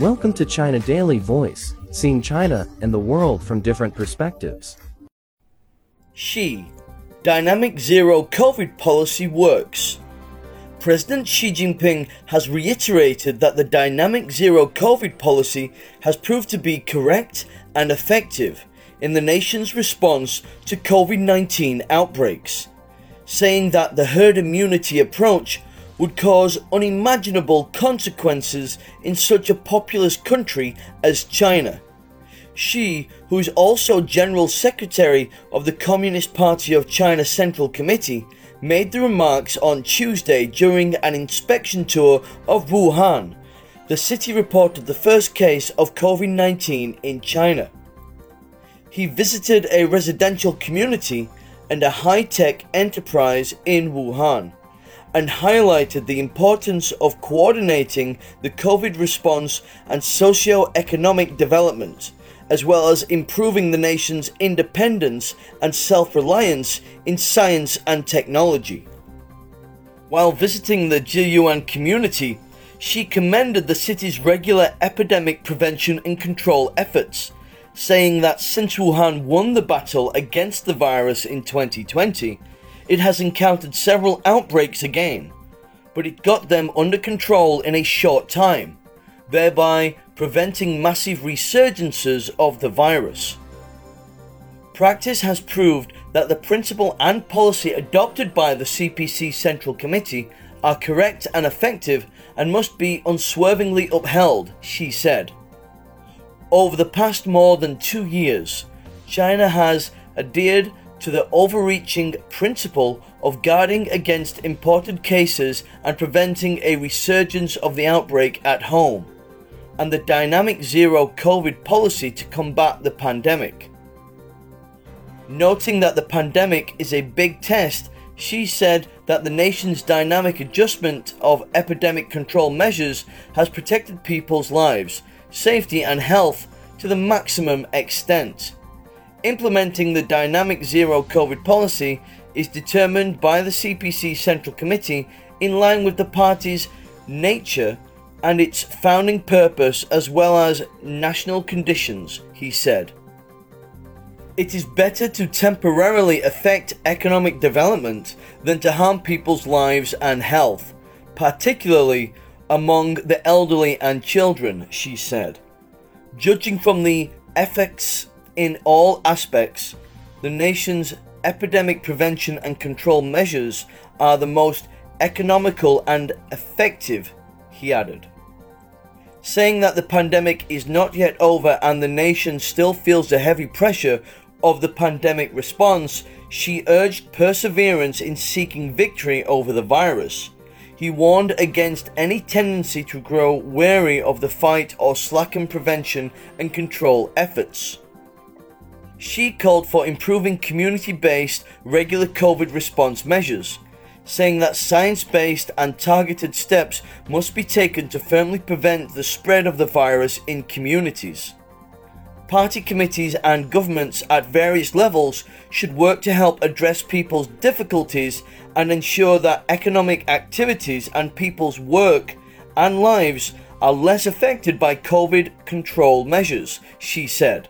Welcome to China Daily Voice, seeing China and the world from different perspectives. Xi, dynamic zero COVID policy works. President Xi Jinping has reiterated that the dynamic zero COVID policy has proved to be correct and effective in the nation's response to COVID 19 outbreaks, saying that the herd immunity approach would cause unimaginable consequences in such a populous country as China. Xi, who is also General Secretary of the Communist Party of China Central Committee, made the remarks on Tuesday during an inspection tour of Wuhan. The city reported the first case of COVID 19 in China. He visited a residential community and a high tech enterprise in Wuhan and highlighted the importance of coordinating the COVID response and socio-economic development, as well as improving the nation's independence and self-reliance in science and technology. While visiting the Zhiyuan community, Xi commended the city's regular epidemic prevention and control efforts, saying that since Wuhan won the battle against the virus in 2020, it has encountered several outbreaks again, but it got them under control in a short time, thereby preventing massive resurgences of the virus. Practice has proved that the principle and policy adopted by the CPC Central Committee are correct and effective and must be unswervingly upheld, Xi said. Over the past more than two years, China has adhered to the overreaching principle of guarding against imported cases and preventing a resurgence of the outbreak at home, and the dynamic zero COVID policy to combat the pandemic. Noting that the pandemic is a big test, Xi said that the nation's dynamic adjustment of epidemic control measures has protected people's lives, safety, and health to the maximum extent. Implementing the dynamic zero COVID policy is determined by the CPC Central Committee in line with the party's nature and its founding purpose as well as national conditions, he said. It is better to temporarily affect economic development than to harm people's lives and health, particularly among the elderly and children, Xi said. Judging from the effects in all aspects, the nation's epidemic prevention and control measures are the most economical and effective, he added. Saying that the pandemic is not yet over and the nation still feels the heavy pressure of the pandemic response, Xi urged perseverance in seeking victory over the virus. He warned against any tendency to grow weary of the fight or slacken prevention and control efforts. Xi called for improving community based regular COVID response measures, saying that science based and targeted steps must be taken to firmly prevent the spread of the virus in communities. Party committees and governments at various levels should work to help address people's difficulties and ensure that economic activities and people's work and lives are less affected by COVID control measures, Xi said.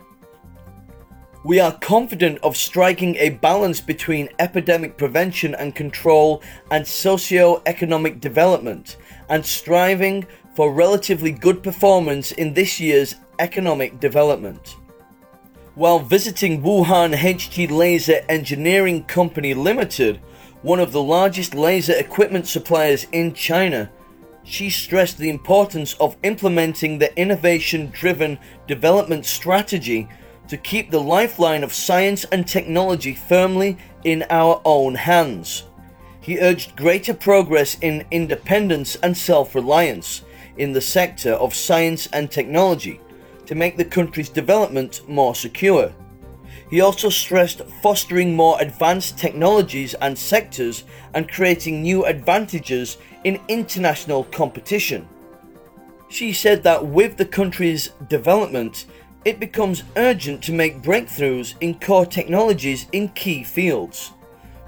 We are confident of striking a balance between epidemic prevention and control and socio-economic development and striving for relatively good performance in this year's economic development. While visiting Wuhan HG Laser Engineering Company Limited, one of the largest laser equipment suppliers in China, Xi stressed the importance of implementing the innovation driven development strategy to keep the lifeline of science and technology firmly in our own hands. He urged greater progress in independence and self reliance in the sector of science and technology to make the country's development more secure. He also stressed fostering more advanced technologies and sectors and creating new advantages in international competition. Xi said that with the country's development, it becomes urgent to make breakthroughs in core technologies in key fields,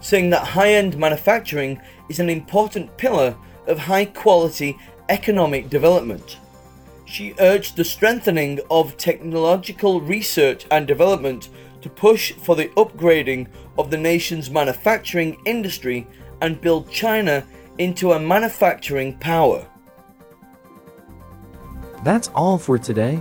saying that high end manufacturing is an important pillar of high quality economic development. Xi urged the strengthening of technological research and development to push for the upgrading of the nation's manufacturing industry and build China into a manufacturing power. That's all for today.